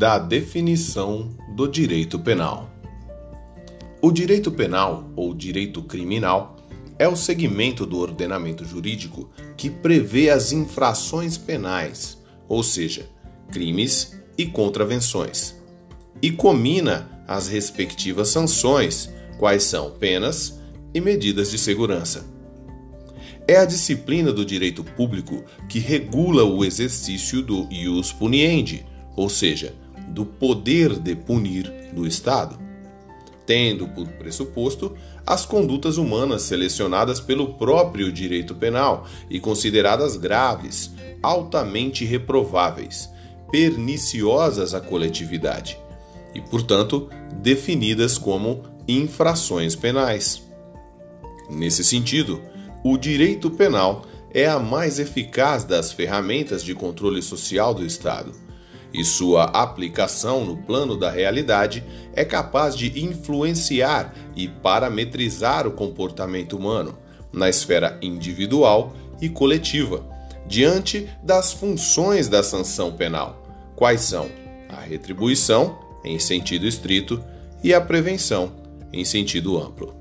da definição do direito penal. O direito penal, ou direito criminal, é o segmento do ordenamento jurídico que prevê as infrações penais, ou seja, crimes e contravenções, e comina as respectivas sanções, quais são penas e medidas de segurança. É a disciplina do direito público que regula o exercício do ius puniendi, ou seja, do poder de punir do Estado, tendo por pressuposto as condutas humanas selecionadas pelo próprio direito penal e consideradas graves, altamente reprováveis, perniciosas à coletividade e, portanto, definidas como infrações penais. Nesse sentido, o direito penal é a mais eficaz das ferramentas de controle social do Estado, e sua aplicação no plano da realidade é capaz de influenciar e parametrizar o comportamento humano na esfera individual e coletiva, diante das funções da sanção penal, quais são a retribuição, em sentido estrito, e a prevenção, em sentido amplo.